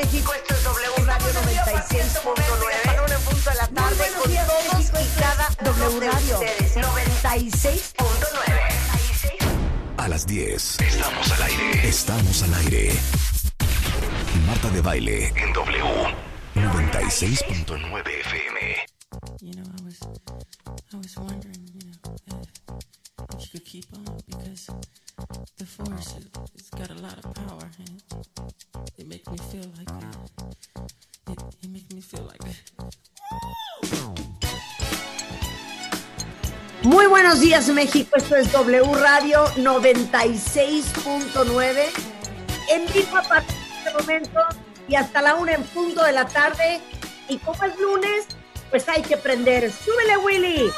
México. Esto es W Radio 96.9. A una punto de la tarde con todos y cada W Radio 96.9. A las 10. Estamos al aire. Estamos al aire. Marta de baile en W 96.9 FM. You know, I was, I was wondering, you know, if, if you could keep on días México, esto es W Radio 96.9 en vivo a partir de este momento y hasta la una en punto de la tarde y como es lunes, pues hay que prender. ¡Súbele Willy!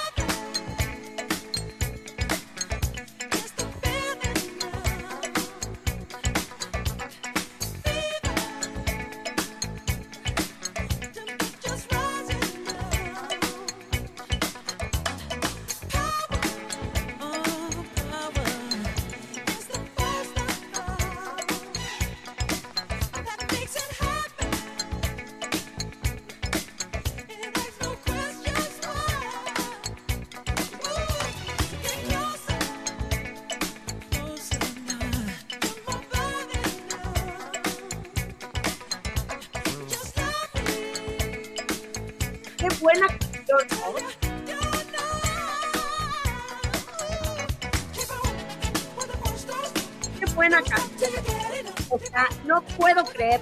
No puedo creer.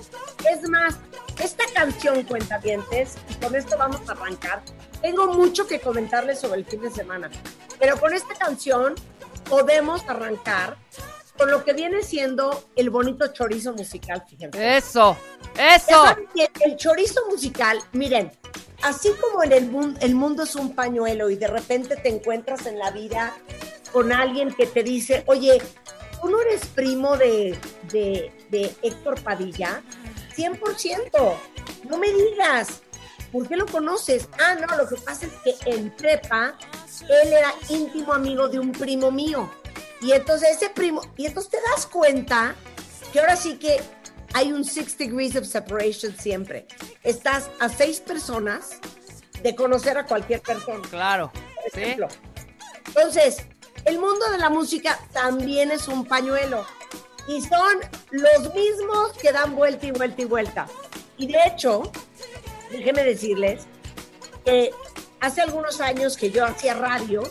Es más, esta canción, cuentavientes, y con esto vamos a arrancar. Tengo mucho que comentarles sobre el fin de semana, pero con esta canción podemos arrancar con lo que viene siendo el bonito chorizo musical, fíjense. Eso, eso. El chorizo musical, miren, así como en el, mun- el mundo es un pañuelo y de repente te encuentras en la vida con alguien que te dice, oye, ¿tú no eres primo de, de, de Héctor Padilla? 100%, no me digas, ¿por qué lo conoces? Ah, no, lo que pasa es que en prepa él era íntimo amigo de un primo mío. Y entonces ese primo, y entonces te das cuenta que ahora sí que hay un six degrees of separation siempre. Estás a seis personas de conocer a cualquier persona, Claro. por ¿Sí? ejemplo. Entonces, el mundo de la música también es un pañuelo. Y son los mismos que dan vuelta y vuelta y vuelta. Y de hecho, déjenme decirles que hace algunos años que yo hacía radio,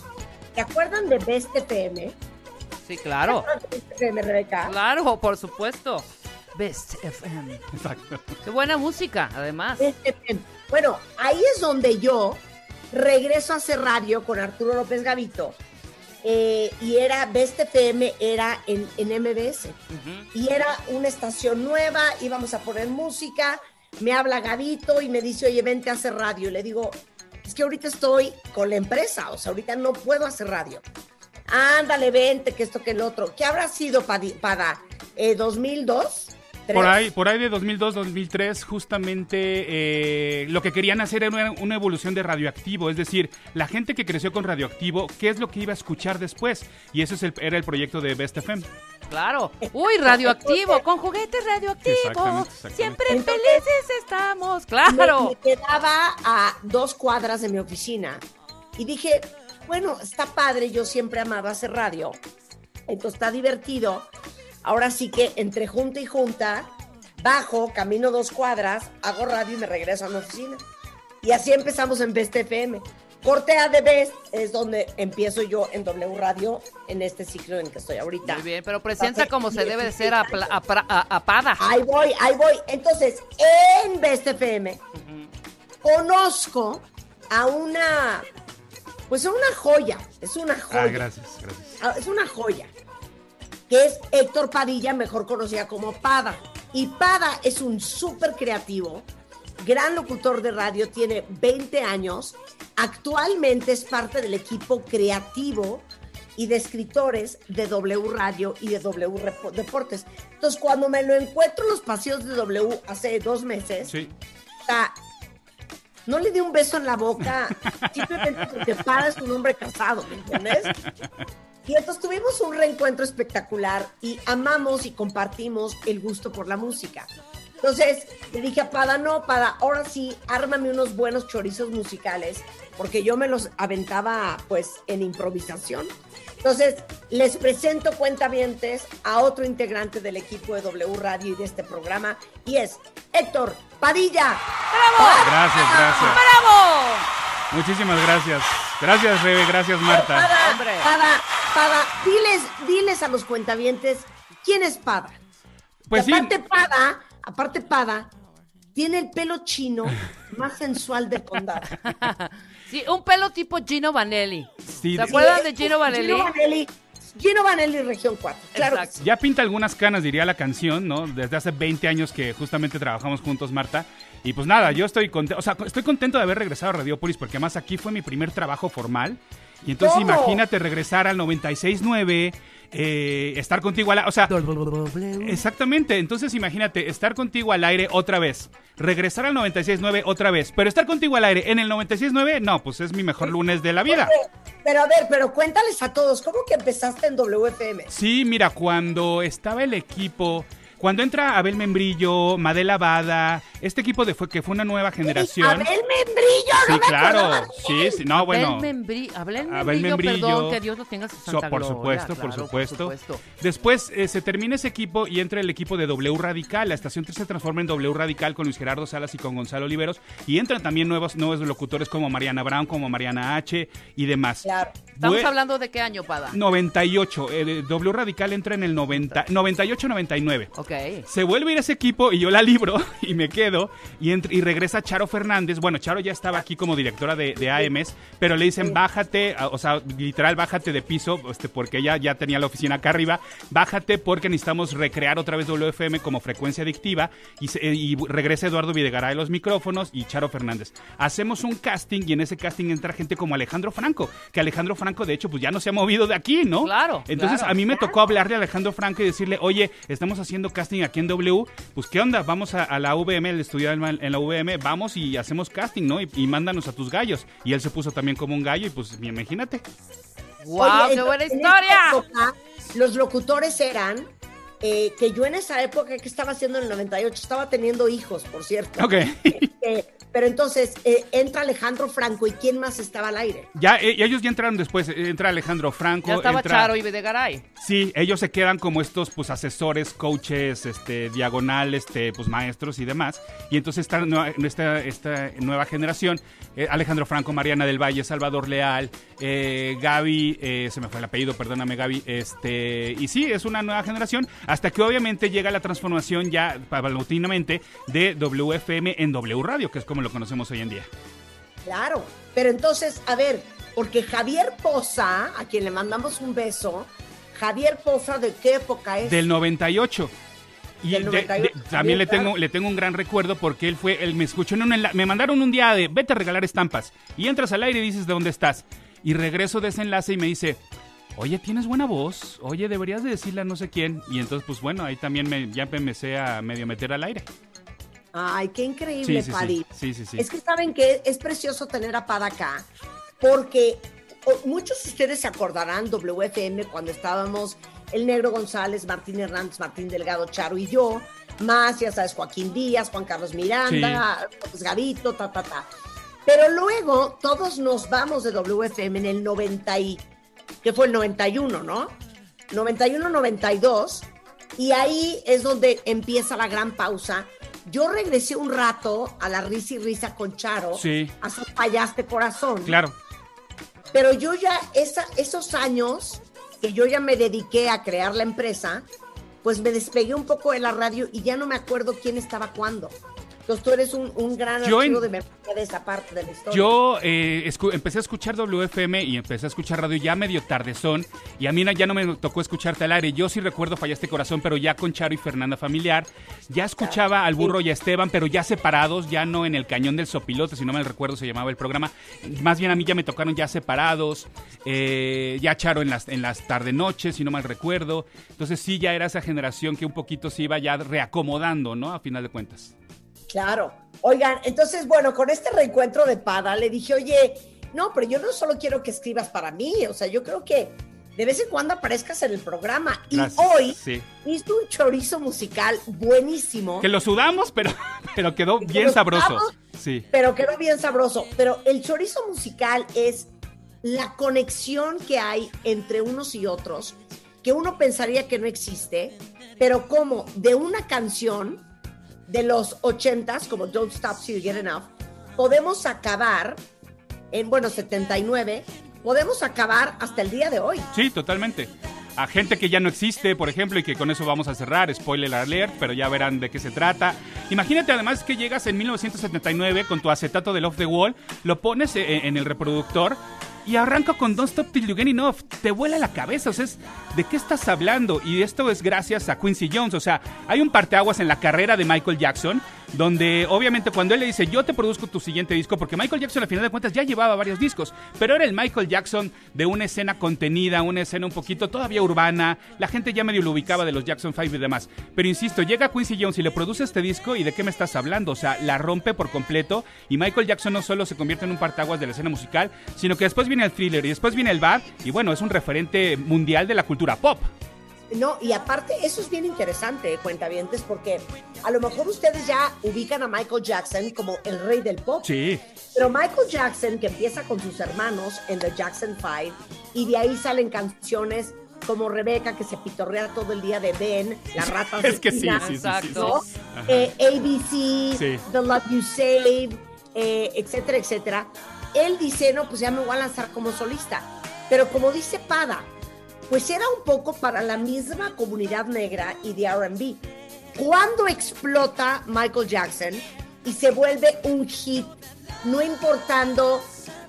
¿te acuerdan de Best FM? Sí, claro. ¿Te de Best FM, Rebeca? Claro, por supuesto. Best FM. Exacto. Qué buena música, además. Best FM. Bueno, ahí es donde yo regreso a hacer radio con Arturo López Gavito. Eh, y era Best FM, era en, en MBS. Ujú. y era una estación nueva, íbamos a poner música, me habla Gavito y me dice, oye, vente a hacer radio. Y le digo, es que ahorita estoy con la empresa, o sea, ahorita no puedo hacer radio. Ándale, vente, que esto, que el otro. ¿Qué habrá sido para eh, 2002? Por ahí, por ahí de 2002-2003, justamente eh, lo que querían hacer era una, una evolución de radioactivo, es decir, la gente que creció con radioactivo, ¿qué es lo que iba a escuchar después? Y ese es el- era el proyecto de Best FM. Claro. Uy, radioactivo, con juguetes radioactivos. Exactamente, exactamente. Siempre Entonces- felices estamos. Me, Claro. me quedaba a dos cuadras de mi oficina y dije, bueno, está padre, yo siempre amaba hacer radio, entonces está divertido. Ahora sí que entre junta y junta, bajo, camino dos cuadras, hago radio y me regreso a mi oficina. Y así empezamos en Best FM. Corte A de Best es donde empiezo yo en W Radio en este ciclo en que estoy ahorita. Muy bien, pero presenta como se debe de ser a, pla- a pra- a- apada. Ahí voy, ahí voy. Entonces, en Best FM, conozco a una, pues a una joya, es una joya. Ah, gracias, gracias. Ah, Es una joya, que es Héctor Padilla, mejor conocida como Pada. Y Pada es un súper creativo, gran locutor de radio, tiene 20 años, actualmente es parte del equipo creativo y de escritores de W Radio y de W Deportes. Entonces, cuando me lo encuentro en los paseos de W hace dos meses, Sí. no le di un beso en la boca simplemente porque para es un hombre casado, ¿me entiendes? Y entonces tuvimos un reencuentro espectacular y amamos y compartimos el gusto por la música. Entonces le dije a Pada, no, Pada, ahora sí, ármame unos buenos chorizos musicales, porque yo me los aventaba pues en improvisación. Entonces, les presento cuentavientes a otro integrante del equipo de W Radio y de este programa, y es Héctor Padilla. ¡Bravo! Gracias, gracias. ¡Bravo! Muchísimas gracias. Gracias, Rebe. Gracias, Marta. Pada. Pada, Pada, diles, diles a los cuentavientes quién es Pada. Pues Y sí. aparte Pada, aparte Pada, tiene el pelo chino más sensual del condado. Sí, un pelo tipo Gino Vanelli. Sí, ¿Se sí. acuerdan de Gino Vanelli? Gino Vanelli, Gino Vanelli, región 4. Claro sí. Ya pinta algunas canas, diría la canción, ¿no? Desde hace 20 años que justamente trabajamos juntos, Marta. Y pues nada, yo estoy contento, o sea, estoy contento de haber regresado a Radiopolis porque además aquí fue mi primer trabajo formal. Y entonces ¿Cómo? imagínate regresar al 96.9, eh, estar contigo al... O sea, exactamente. Entonces imagínate estar contigo al aire otra vez, regresar al 96.9 otra vez, pero estar contigo al aire en el 96.9, no, pues es mi mejor lunes de la vida. Oye, Pero a ver, pero cuéntales a todos, ¿cómo que empezaste en WFM? Sí, mira, cuando estaba el equipo, cuando entra Abel Membrillo, Madela Bada, este equipo de fue que fue una nueva generación. Abel Membrillo, no sí, me claro, sí, sí, no, bueno. Abel Membrillo, Abel Abel Membrillo, perdón, que Dios lo tenga en su So- santa por gloria, supuesto, por supuesto. supuesto. Después eh, se termina ese equipo y entra el equipo de W Radical. La estación 3 se transforma en W Radical con Luis Gerardo Salas y con Gonzalo Oliveros. Y entran también nuevos, nuevos locutores como Mariana Brown, como Mariana H y demás. Claro. Estamos Bue- hablando de qué año, Pada. 98. El W Radical entra en el 90, 98-99. Ok. Se vuelve a ir ese equipo y yo la libro y me quedo y, entr- y regresa Charo Fernández. Bueno, Charo ya estaba aquí como directora de, de AMS, pero le dicen bájate, a- o sea, literal bájate de piso, este, porque ella ya tenía la oficina acá arriba. Bájate porque necesitamos recrear otra vez WFM como frecuencia adictiva y, se- y regresa Eduardo Videgaray a los micrófonos y Charo Fernández. Hacemos un casting y en ese casting entra gente como Alejandro Franco, que Alejandro Franco de hecho pues ya no se ha movido de aquí, ¿no? Claro, Entonces claro. a mí me tocó hablarle a Alejandro Franco y decirle, oye, estamos haciendo casting aquí en W, pues qué onda, vamos a, a la VM, el estudio en la VM, vamos y hacemos casting, ¿no? Y, y mándanos a tus gallos. Y él se puso también como un gallo y pues imagínate. ¡Wow! Oye, ¡Qué buena en esa historia! época, los locutores eran eh, que yo en esa época, que estaba haciendo en el 98? Estaba teniendo hijos, por cierto. Ok. Eh, pero entonces eh, entra Alejandro Franco y ¿quién más estaba al aire? ya, eh, ellos ya entraron después, eh, entra Alejandro Franco. Ya estaba entra- Charo y Videgaray. Sí, ellos se quedan como estos pues asesores, coaches, este diagonal, este pues maestros y demás. Y entonces esta nueva, esta, esta nueva generación, eh, Alejandro Franco, Mariana del Valle, Salvador Leal, eh, Gaby, eh, se me fue el apellido, perdóname Gaby, este y sí, es una nueva generación hasta que obviamente llega la transformación ya paulatinamente de WFM en W Radio, que es como lo conocemos hoy en día. Claro, pero entonces, a ver, porque Javier Poza, a quien le mandamos un beso, Javier Poza, ¿de qué época es? Del 98. Y Del de- 98, de- también le tengo, le tengo un gran recuerdo porque él fue, él me escuchó en un me mandaron un día de vete a regalar estampas y entras al aire y dices de dónde estás. Y regreso de ese enlace y me dice, oye, tienes buena voz, oye, deberías de decirle a no sé quién. Y entonces, pues bueno, ahí también me, ya empecé a medio meter al aire. Ay, qué increíble, Sí, sí, sí. Sí. Es que saben que es precioso tener a Pada acá, porque muchos de ustedes se acordarán WFM cuando estábamos el Negro González, Martín Hernández, Martín Delgado, Charo y yo, más, ya sabes, Joaquín Díaz, Juan Carlos Miranda, pues, Gavito, ta, ta, ta. Pero luego todos nos vamos de WFM en el 90 y, que fue el 91, ¿no? 91, 92, y ahí es donde empieza la gran pausa. Yo regresé un rato a la risa y risa con Charo, Sí. a su payaste corazón. Claro. Pero yo ya, esa, esos años que yo ya me dediqué a crear la empresa, pues me despegué un poco de la radio y ya no me acuerdo quién estaba cuándo. Entonces tú eres un, un gran Yo archivo en- de memoria de esa parte de la historia. Yo eh, empecé a escuchar WFM y empecé a escuchar radio ya medio tardezón y a mí ya no me tocó escucharte al aire. Yo sí recuerdo Fallaste Corazón, pero ya con Charo y Fernanda Familiar. Ya escuchaba al burro y a Esteban, pero ya separados, ya no en el cañón del sopilote, si no me recuerdo se llamaba el programa. Más bien a mí ya me tocaron ya separados, eh, ya Charo en las, en las tarde-noches, si no mal recuerdo. Entonces sí, ya era esa generación que un poquito se iba ya reacomodando, ¿no? A final de cuentas. Claro. Oigan, entonces, bueno, con este reencuentro de Pada, le dije, oye, no, pero yo no solo quiero que escribas para mí, o sea, yo creo que de vez en cuando aparezcas en el programa. Gracias, Y hoy sí. hizo un chorizo musical buenísimo, Que lo sudamos, pero, pero quedó Que bien sabroso. sudamos. Sí. pero quedó bien sabroso. Pero el chorizo musical es la conexión que hay entre unos y otros, que uno pensaría que no existe, pero como de una canción de los ochentas, como Don't Stop Till You Get Enough, podemos acabar en, bueno, 79, podemos acabar hasta el día de hoy. Sí, totalmente. A gente que ya no existe, por ejemplo, y que con eso vamos a cerrar, spoiler alert, pero ya verán de qué se trata. Imagínate además que llegas en 1979 con tu acetato del Off the Wall, lo pones e- en el reproductor y arranca con Don't Stop Till You Get Enough. Te vuela la cabeza, o sea, ¿de qué estás hablando? Y esto es gracias a Quincy Jones, o sea, hay un parteaguas en la carrera de Michael Jackson, donde obviamente cuando él le dice, yo te produzco tu siguiente disco, porque Michael Jackson al final de cuentas ya llevaba varios discos, pero era el Michael Jackson de una escena contenida, una escena un poquito todavía urbana, la gente ya medio lo ubicaba de los Jackson 5 y demás. Pero insisto, llega Quincy Jones y le produce este disco y de qué me estás hablando, o sea, la rompe por completo y Michael Jackson no solo se convierte en un partaguas de la escena musical, sino que después viene el thriller y después viene el bad y bueno, es un referente mundial de la cultura pop. No, y aparte, eso es bien interesante, cuentavientes, porque a lo mejor ustedes ya ubican a Michael Jackson como el rey del pop. Sí. Pero Michael Jackson, que empieza con sus hermanos en The Jackson Five, y de ahí salen canciones como Rebeca, que se pitorrea todo el día de Ben, la rata Es que sí, sí, sí, sí. ¿no? Eh, ABC. The Love You Save, eh, etcétera, etcétera. Él dice, no, pues ya me voy a lanzar como solista. Pero como dice Pada, pues era un poco para la misma comunidad negra y de RB. ¿Cuándo explota Michael Jackson y se vuelve un hit? No importando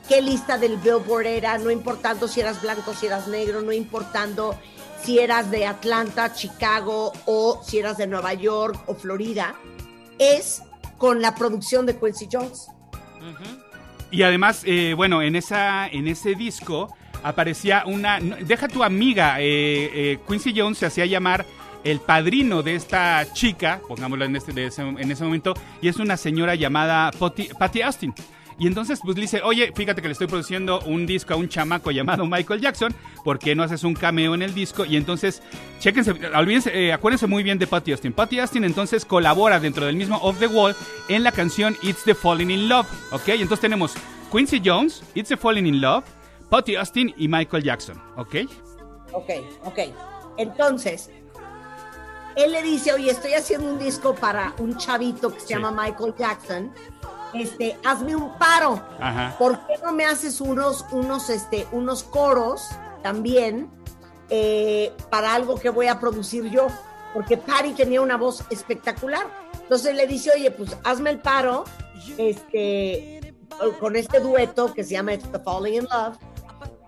qué lista del Billboard era, no importando si eras blanco, si eras negro, no importando si eras de Atlanta, Chicago o si eras de Nueva York o Florida, es con la producción de Quincy Jones. Y además, eh, bueno, en, esa, en ese disco aparecía una... Deja tu amiga, eh, eh, Quincy Jones se hacía llamar el padrino de esta chica, pongámoslo en, este, de ese, en ese momento, y es una señora llamada Patty, Patty Austin. Y entonces pues le dice, oye, fíjate que le estoy produciendo un disco a un chamaco llamado Michael Jackson, ¿por qué no haces un cameo en el disco? Y entonces, chéquense, olvídense, eh, acuérdense muy bien de Patty Austin. Patty Austin entonces colabora dentro del mismo Off the Wall en la canción It's the Falling in Love, ¿ok? Y entonces tenemos Quincy Jones, It's the Falling in Love, Patty Austin y Michael Jackson, ¿ok? Ok, ok. Entonces, él le dice, oye, estoy haciendo un disco para un chavito que se Sí. llama Michael Jackson. Este, hazme un paro. Ajá. ¿Por qué no me haces unos, unos, este, unos coros también eh, para algo que voy a producir yo? Porque Patty tenía una voz espectacular. Entonces le dice, oye, pues hazme el paro, este, con este dueto que se llama It's the Falling in Love.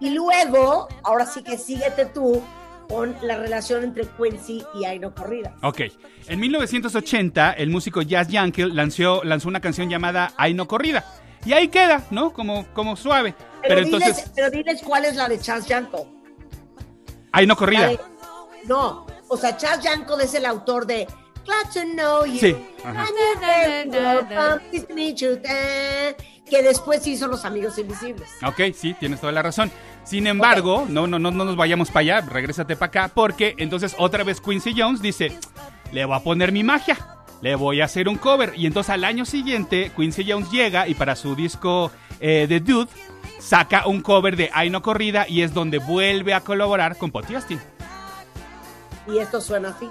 Y luego, ahora sí que síguete tú con la relación entre Quincy y Aino Corrida. Ok. En 1980, el músico Jazz Yankee lanzó, lanzó una canción llamada Ay no corrida. Y ahí queda, ¿no? Como, como suave. Pero, Pero, diles, entonces, pero diles cuál es la de Chas Yanko. Ay no La corrida. de- no, o sea, Chas Yanko es el autor de Glad to Know You. Sí, Que después hizo Los Amigos Invisibles. Ok, sí, tienes toda la razón. Sin embargo, no, no, no, no nos vayamos para allá, regrésate para acá, porque entonces otra vez Quincy Jones dice, le voy a poner mi magia, le voy a hacer un cover. Y entonces al año siguiente, Quincy Jones llega y para su disco eh, The Dude, saca un cover de Ay no corrida y es donde vuelve a colaborar con Potty Austin. Y esto suena así.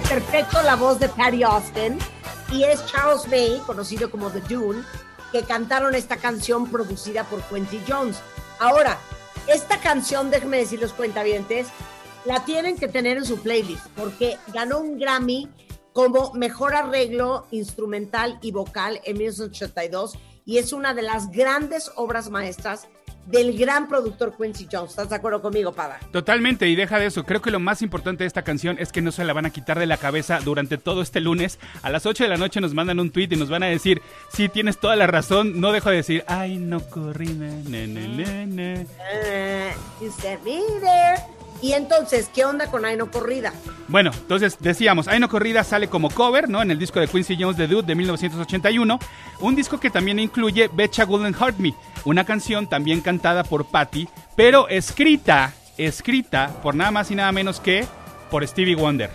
Perfecto la voz de Patty Austin y es Charles May, conocido como The Dune, que cantaron esta canción producida por Quincy Jones. Ahora, esta canción, déjenme decir los cuentavientes, la tienen que tener en su playlist porque ganó un Grammy como mejor arreglo instrumental y vocal en 1982 y es una de las grandes obras maestras del gran productor Quincy Jones. ¿Estás de acuerdo conmigo, Pada? Totalmente, y deja de eso. Creo que lo más importante de esta canción es que no se la van a quitar de la cabeza durante todo este lunes. A las 8 de la noche nos mandan un tweet y nos van a decir, sí, tienes toda la razón. No dejo de decir, ay, no corrí, ne, ne, ne, ne. Uh, you me there. Y entonces, ¿qué onda con Aino Corrida? Bueno, entonces decíamos, Aino Corrida sale como cover, ¿no? En el disco de Quincy Jones, The Dude, de 1981. Un disco que también incluye Betcha Golden Heart Me, una canción también cantada por Patty, pero escrita, escrita por nada más y nada menos que por Stevie Wonder.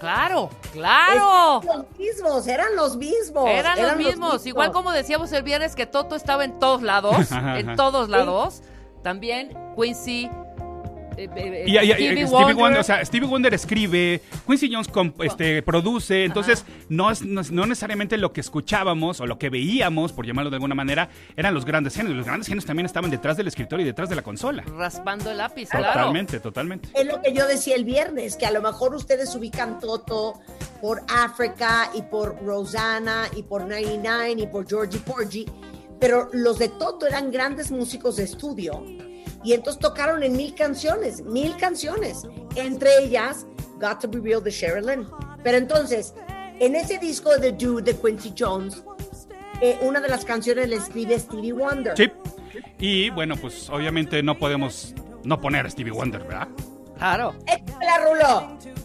Claro, claro. Es- los mismos, eran los mismos. Eran los mismos. Igual como decíamos el viernes que Toto estaba en todos lados, en todos lados. También Quincy, eh, eh, Y, y- Stevie Stevie Wonder. Wonder, o sea, Stevie Wonder escribe, Quincy Jones comp- este, produce, entonces no, es, no, es- no necesariamente lo que escuchábamos o lo que veíamos, por llamarlo de alguna manera, eran los grandes genios. Los grandes genios también estaban detrás del escritorio y detrás de la consola. raspando el lápiz, claro. Totalmente, totalmente. Es lo que yo decía el viernes, que a lo mejor ustedes ubican Toto por África y por Rosanna y por 99 y por Georgie Porgy, pero los de Toto eran grandes músicos de estudio y entonces tocaron en mil canciones, mil canciones, entre ellas Got to Be Real de Sheryl Lynn. Pero entonces, en ese disco de The Dude de Quincy Jones, eh, una de las canciones la escribe Stevie Wonder. Sí. Y bueno, pues obviamente no podemos no poner a Stevie Wonder, ¿verdad? Claro. ¡Échala, Rulo! Very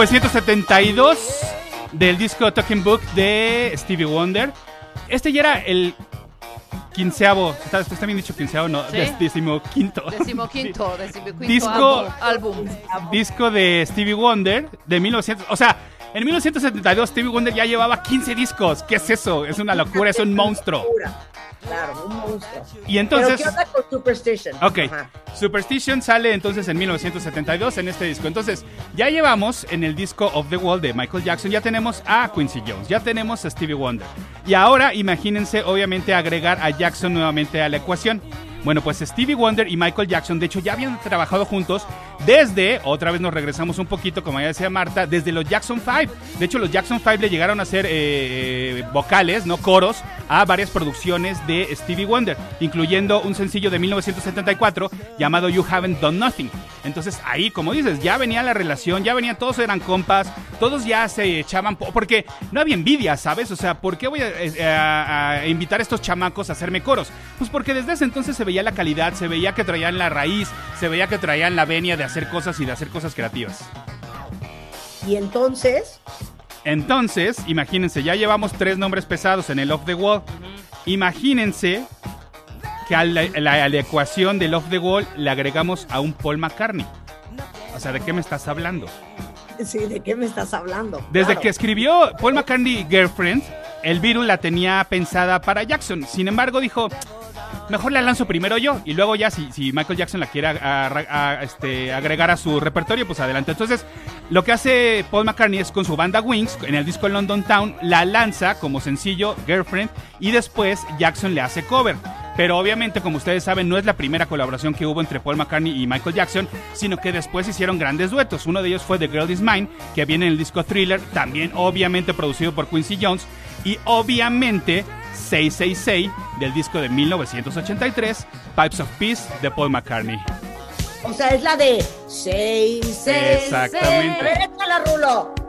1972 del disco Talking Book de Stevie Wonder. Este ya era el quinceavo, está, está bien dicho quinceavo, no, Sí. Decimoquinto. Decimoquinto, decimoquinto Disco- álbum. disco de Stevie Wonder de 1900, o sea, en 1972 Stevie Wonder ya llevaba 15 discos. ¿Qué es eso? Es una locura, es un monstruo. Claro, un monstruo. Y entonces ¿Pero qué onda con Superstition? Ok, Ajá. Superstition sale entonces en 1972 en este disco. Entonces, ya llevamos en el disco Of the Wall de Michael Jackson, ya tenemos a Quincy Jones, ya tenemos a Stevie Wonder. Y ahora, imagínense, obviamente, agregar a Jackson nuevamente a la ecuación. Bueno, pues Stevie Wonder y Michael Jackson, de hecho, ya habían trabajado juntos desde, otra vez nos regresamos un poquito, como ya decía Marta, desde los Jackson 5. De hecho, los Jackson 5 le llegaron a hacer eh, eh, vocales, no coros, a varias producciones de Stevie Wonder, incluyendo un sencillo de 1974 llamado You Haven't Done Nothing. Entonces ahí, como dices, ya venía la relación, ya venían, todos eran compas, todos ya se echaban, po- porque no había envidia, ¿sabes? O sea, ¿por qué voy a, eh, a- a invitar a estos chamacos a hacerme coros? Pues porque desde ese entonces se veía la calidad, se veía que traían la raíz, se veía que traían la venia de hacer cosas y de hacer cosas creativas. Y entonces, Entonces, imagínense, ya llevamos tres nombres pesados en el Off the Wall. Imagínense que a la, a la- a la ecuación del Off the Wall le agregamos a un Paul McCartney. O sea, ¿de qué me estás hablando? sí, ¿de qué me estás hablando? Desde Claro. que escribió Paul McCartney Girlfriend, el virus la tenía pensada para Jackson. Sin embargo, dijo, mejor la lanzo primero yo y luego ya si, si Michael Jackson la quiere este, agregar a su repertorio, pues adelante. Entonces, lo que hace Paul McCartney es con su banda Wings, en el disco London Town, la lanza como sencillo Girlfriend y después Jackson le hace cover. Pero obviamente, como ustedes saben, no es la primera colaboración que hubo entre Paul McCartney y Michael Jackson, sino que después hicieron grandes duetos. Uno de ellos fue The Girl Is Mine, que viene en el disco Thriller, también obviamente producido por Quincy Jones, y obviamente 666 del disco de 1983, Pipes of Peace de Paul McCartney. O sea, es la de seis, seis. Exactamente. A ver, échala, Rulo.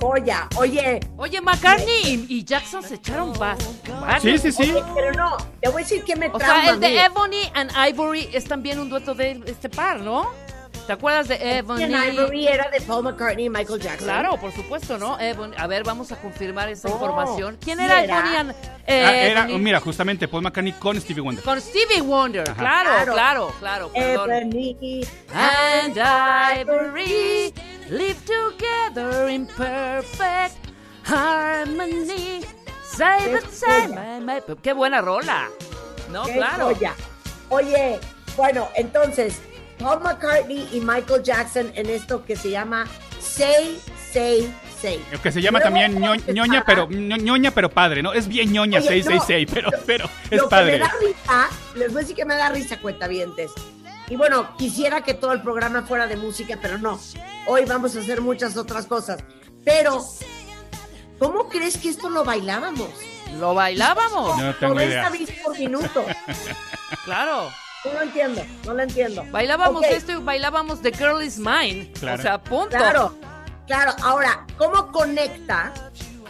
Joya! Oye, Oye, McCartney y, y Jackson se echaron vas. Sí, sí, sí. oye, pero no, te voy a decir que me O sea, el de. Ebony and Ivory es también un dueto de este par, ¿no? ¿Te acuerdas de Ebony? Ian Ivory era de Paul McCartney y Michael Jackson. Claro, por supuesto, ¿no? Ebony- a ver, vamos a confirmar esa Oh, información. ¿Quién ¿sí era era? Ebony and Ah, era, Ebony? mira, justamente Paul McCartney con Stevie Wonder. Con Stevie Wonder, Ajá. claro, Claro. claro, claro, perdón. Ebony And Ivory live together in perfect harmony. Say the same. my- my- Qué buena rola. No, ¡Qué claro. joya! Oye, bueno, entonces, Paul McCartney y Michael Jackson en esto que se llama Say, Say, Say. Que se llama Luego, también ño- ñoña, pero ño- ñoña pero padre, ¿no? Es bien ñoña Oye, 666, no, pero, pero es Lo que padre. me da risa, les voy a decir que me da risa, cuentavientes. Y bueno, quisiera que todo el programa fuera de música, pero no. Hoy vamos a hacer muchas otras cosas. Pero, ¿cómo crees que esto lo bailábamos? Lo bailábamos. No tengo 90 idea. por minuto. Claro. No lo entiendo, no lo entiendo. Bailábamos esto y bailábamos The Girl Is Mine. Claro. O sea, punto. Claro, claro. Ahora, ¿cómo conecta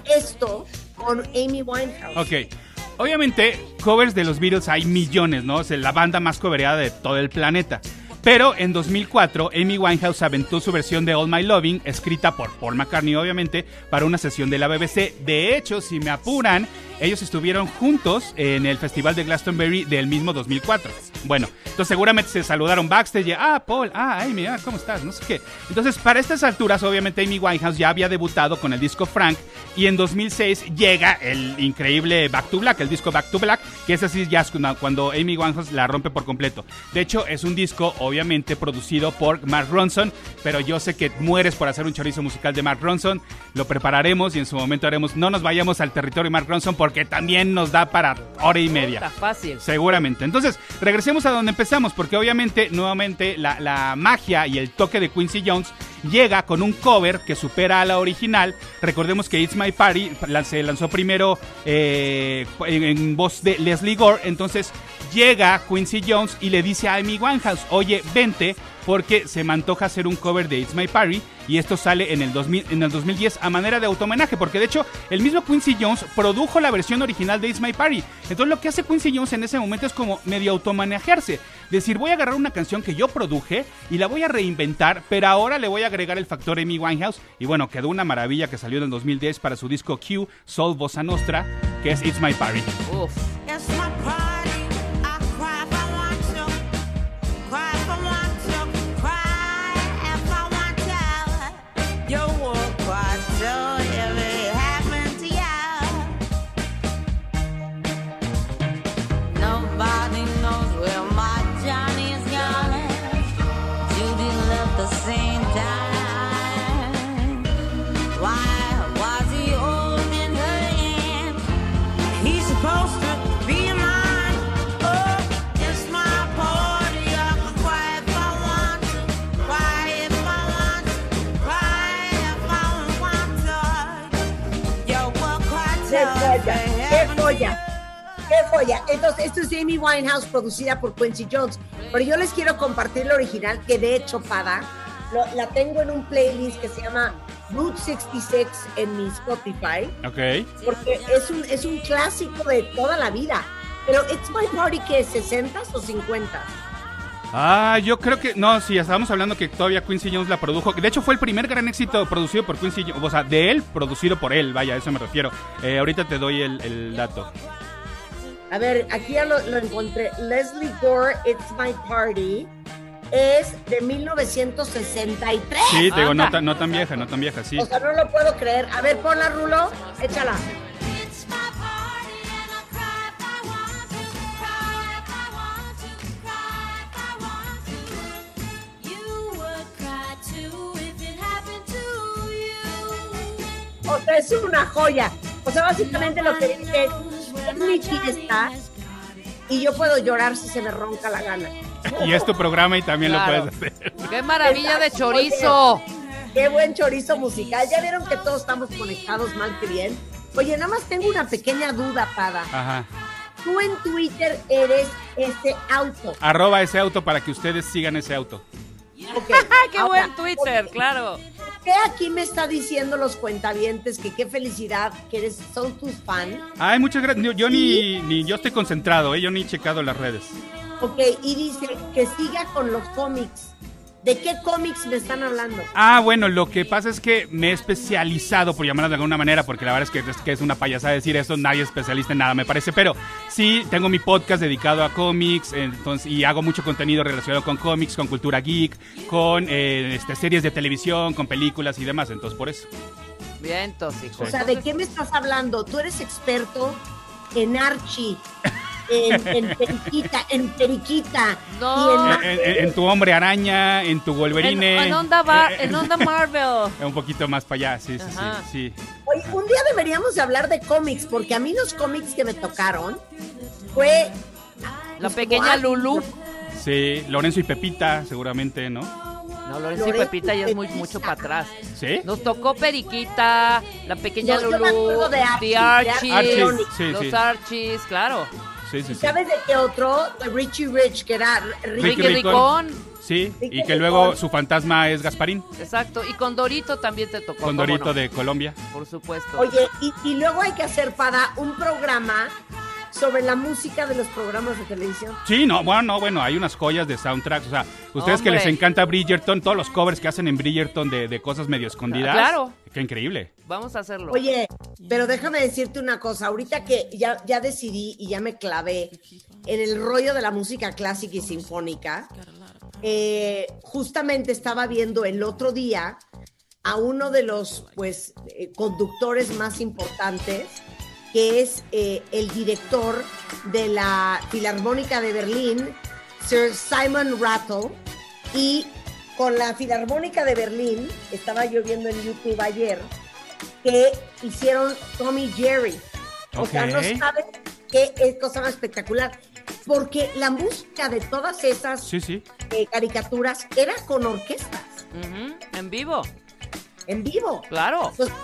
esto con Amy Winehouse? Ok. Obviamente, covers de los Beatles hay millones, ¿no? Es la banda más coverada de todo el planeta. Pero en 2004, Amy Winehouse aventó su versión de All My Loving, escrita por Paul McCartney, obviamente, para una sesión de la BBC. De hecho, si me apuran, ellos estuvieron juntos en el Festival de Glastonbury del mismo 2004. Bueno, entonces seguramente se saludaron backstage. y, Ah, Paul, ah, Amy, ah, ¿cómo estás? No sé qué. Entonces, para estas alturas, obviamente, Amy Winehouse ya había debutado con el disco Frank y en 2006 llega el increíble Back to Black, el disco Back to Black, que es así ya cuando- Amy Winehouse la rompe por completo. De hecho, es un disco obviamente producido por Mark Ronson, pero yo sé que mueres por hacer un chorizo musical de Mark Ronson, lo prepararemos y en su momento haremos, no nos vayamos al territorio Mark Ronson porque también nos da para hora y Está media. fácil. Seguramente. Entonces, regresemos a donde empezamos, porque obviamente, nuevamente, la, la magia y el toque de Quincy Jones llega con un cover que supera a la original. Recordemos que It's My Party se lanzó primero eh, en, en voz de Leslie Gore. Entonces, llega Quincy Jones y le dice a Amy Winehouse, oye, vente, porque se me antoja hacer un cover de It's My Party. Y esto sale en el, 2000, en el 2010 a manera de automenaje, porque de hecho el mismo Quincy Jones produjo la versión original de It's My Party. Entonces lo que hace Quincy Jones en ese momento es como medio automanejarse. Decir, voy a agarrar una canción que yo produje y la voy a reinventar, pero ahora le voy a agregar el factor Amy Winehouse. Y bueno, quedó una maravilla que salió en el 2010 para su disco Q, Soul Bossa Nostra, que es It's My Party. Uf. It's my party. Joya. Qué joya. Entonces, esto es Amy Winehouse producida por Quincy Jones. Pero yo les quiero compartir la original, que de hecho, Pada, lo- la tengo en un playlist que se llama Route 66 en mi Spotify, Ok. porque es un, es un clásico de toda la vida. Pero It's My Party, que es 60 o 50? Ah, yo creo que. No, sí, estábamos hablando que todavía Quincy Jones la produjo. De hecho, fue el primer gran éxito producido por Quincy Jones. O sea, de él, producido por él, vaya, a eso me refiero. Eh, ahorita te doy el, el dato. A ver, aquí ya lo, lo encontré. Leslie Gore, It's My Party, es de 1963. Sí, te digo, no, no tan vieja, no tan vieja, sí. O sea, no lo puedo creer. A ver, ponla, Rulo, échala. O sea, es una joya. O sea, básicamente lo que dice es, es mi fiesta y yo puedo llorar si se me ronca la gana. Y es tu programa y también Claro. lo puedes hacer. ¡Qué maravilla de chorizo! Qué buen chorizo musical. Ya vieron que todos estamos conectados mal que bien. Oye, nada más tengo una pequeña duda, Pada. Ajá. Tú en Twitter eres este auto. Arroba ese auto para que ustedes sigan ese auto. Ok. ¡Ah, qué Ahora, buen Twitter! Claro. ¿Qué aquí me está diciendo los cuentavientes que qué felicidad que eres, son tus fans? Ay, muchas gracias. Yo, yo ni, ni yo estoy concentrado, ¿eh? yo ni he checado las redes. Ok, y dice que siga con los cómics. ¿De qué cómics me están hablando? Ah, bueno, lo que pasa es que me he especializado, por llamarlo de alguna manera, porque la verdad es que es, que es una payasada decir esto, nadie es especialista en nada, me parece, pero sí tengo mi podcast dedicado a cómics, entonces, y hago mucho contenido relacionado con cómics, con cultura geek, con eh, este, series de televisión, con películas y demás, entonces por eso. Vientos, hijo. O sea, ¿de qué me estás hablando? Tú eres experto en Archie, en, en Periquita, en Periquita. No. Y en En, en- en tu hombre araña, en tu Wolverine. en onda Bar- eh, en onda Marvel. Un poquito más para allá, sí, sí, Ajá. sí, sí. Oye, un día deberíamos de hablar de cómics, porque a mí los cómics que me tocaron fue... La pequeña Lulu. Sí, Lorenzo y Pepita, seguramente, ¿no? No, Lorenzo y Pepita ya es muy mucho para atrás. ¿Sí? Nos tocó Periquita, la pequeña No, acuerdo de Archie, The Archies, de Archie, sí, los sí. Archies, claro. Sí, sí, sí. ¿Sabes de qué otro? De Richie Rich, que era Ricky. Ricky Ricón. Ricón. Sí, Ricky y que luego su fantasma es Gasparín, Exacto. Y con Dorito también te tocó. con ¿cómo Dorito no? de Colombia. Por supuesto. Oye, y, y luego hay que hacer para un programa sobre la música de los programas de televisión. Sí, no, bueno, no, bueno, hay unas joyas de soundtracks. O sea, ustedes que les encanta Bridgerton, todos los covers que hacen en Bridgerton de, de cosas medio escondidas. Claro. Qué increíble. Vamos a hacerlo. Oye, pero déjame decirte una cosa, ahorita que ya, ya decidí y ya me clavé en el rollo de la música clásica y sinfónica, eh, justamente estaba viendo el otro día a uno de los pues eh, conductores más importantes, que es eh, el director de la Filarmónica de Berlín, Sir Simon Rattle, y con la Filarmónica de Berlín, estaba yo viendo en YouTube ayer, que hicieron Tommy Jerry. O sea, no sabes qué es cosa más espectacular. Porque la música de todas esas Sí, sí. eh, caricaturas era con orquestas, En vivo. en vivo. Claro. Entonces,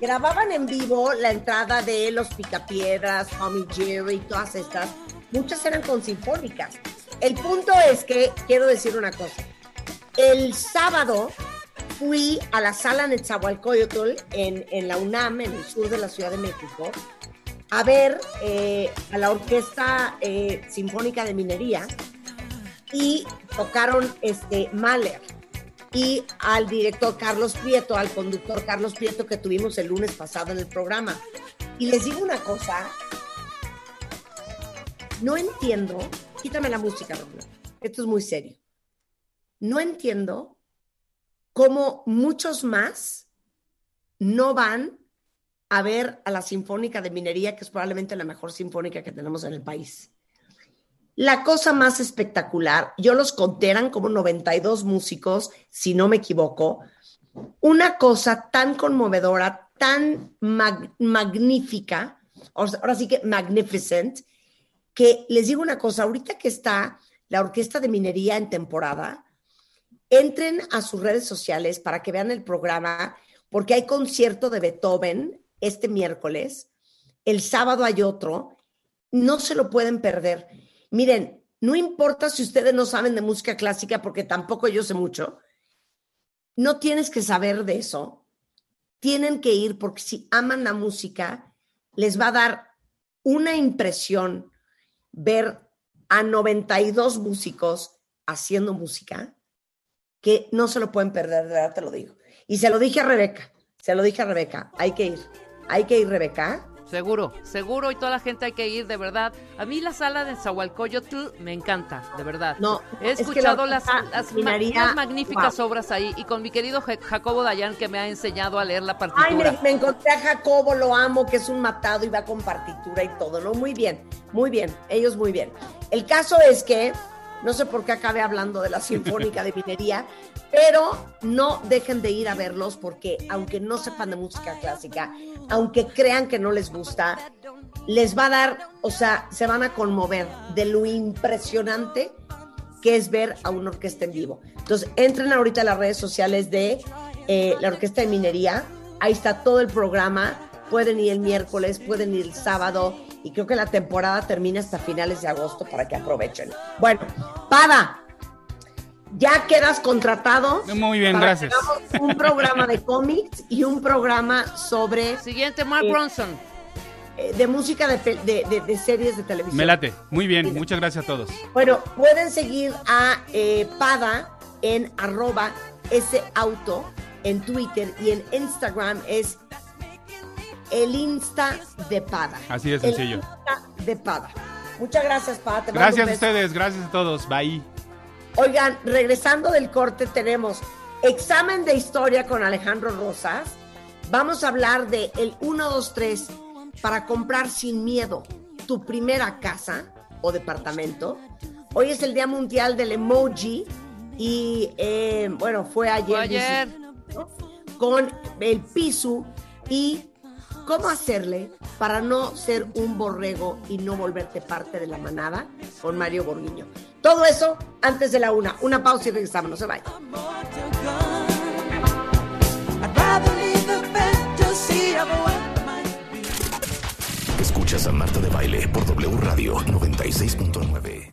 grababan en vivo la entrada de Los Picapiedras, Tommy Jerry, todas estas. Muchas eran con sinfónicas. El punto es que, quiero decir una cosa. El sábado fui a la sala Netzahualcoyotl en, en la UNAM, en el sur de la Ciudad de México, a ver eh, a la Orquesta eh, Sinfónica de Minería y tocaron este Mahler y al director Carlos Prieto, al conductor Carlos Prieto que tuvimos el lunes pasado en el programa. Y les digo una cosa, no entiendo, quítame la música, Romeo, esto es muy serio. No entiendo cómo muchos más no van a ver a la Sinfónica de Minería, que es probablemente la mejor sinfónica que tenemos en el país. La cosa más espectacular, yo los conté, eran como 92 músicos, si no me equivoco, una cosa tan conmovedora, tan mag- magnífica, ahora sí que magnificent, que les digo una cosa, ahorita que está la Orquesta de Minería en temporada, entren a sus redes sociales para que vean el programa, porque hay concierto de Beethoven este miércoles el sábado hay otro, no se lo pueden perder. Miren, no importa si ustedes no saben de música clásica, porque tampoco yo sé mucho, no tienes que saber de eso. Tienen que ir porque si aman la música, les va a dar una impresión ver a 92 músicos haciendo música que no se lo pueden perder, de verdad te lo digo. Y se lo dije a Rebeca, se lo dije a Rebeca, hay que ir, hay que ir Rebeca. Seguro, seguro, y toda la gente hay que ir, de verdad. A mí la sala de Zahualcoyotl me encanta, de verdad. No, He es que escuchado la las, las ma- magníficas wow. obras ahí, y con mi querido Ja- Jacobo Dayan, que me ha enseñado a leer la Ay, partitura. me, me encontré a Jacobo, lo amo, que es un matado y va con partitura y todo, ¿no? Muy bien, muy bien, ellos muy bien. El caso es que, no sé por qué acabé hablando de la Sinfónica de Minería, pero no dejen de ir a verlos porque aunque no sepan de música clásica, aunque crean que no les gusta, les va a dar, o sea, se van a conmover de lo impresionante que es ver a una orquesta en vivo. Entonces, entren ahorita a las redes sociales de eh, la Orquesta de Minería, ahí está todo el programa, pueden ir el miércoles, pueden ir el sábado, y creo que la temporada termina hasta finales de agosto para que aprovechen. Bueno, Pada, ya quedas contratado. Muy bien, para gracias. Un programa de cómics y un programa sobre Siguiente, Mark Eh, Bronson. eh, de música de- de- de series de televisión. Me late. Muy bien, muchas gracias a todos. Bueno, pueden seguir a eh, Pada en arroba ese auto en Twitter y en Instagram es el Insta de Pada. Así de El sencillo. Insta de Pada. Muchas gracias, Pada. Te Gracias a ustedes, gracias a todos. Bye. Oigan, regresando del corte tenemos examen de historia con Alejandro Rosas. Vamos a hablar de el 1, 2, 3 para comprar sin miedo tu primera casa o departamento. Hoy es el Día Mundial del Emoji y eh, bueno, fue ayer. Fue ayer. Con el piso y cómo hacerle para no ser un borrego y no volverte parte de la manada con Mario Borguiño. Todo eso antes de la una. Una pausa y regresamos. No se be. Escuchas a Marta de Baile por W Radio 96.9.